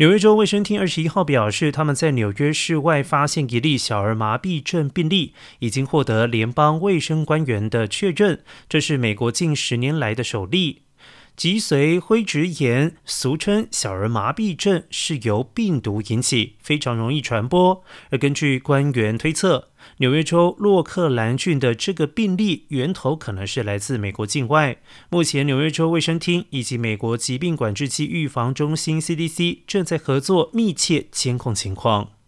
纽约州卫生厅二十一号表示，他们在纽约市外发现一例小儿麻痹症病例，已经获得联邦卫生官员的确认，这是美国近十年来的首例。脊髓灰质炎，俗称小儿麻痹症，是由病毒引起，非常容易传播。而根据官员推测，纽约州洛克兰郡的这个病例源头可能是来自美国境外。目前，纽约州卫生厅以及美国疾病管制及预防中心 （CDC） 正在合作，密切监控情况。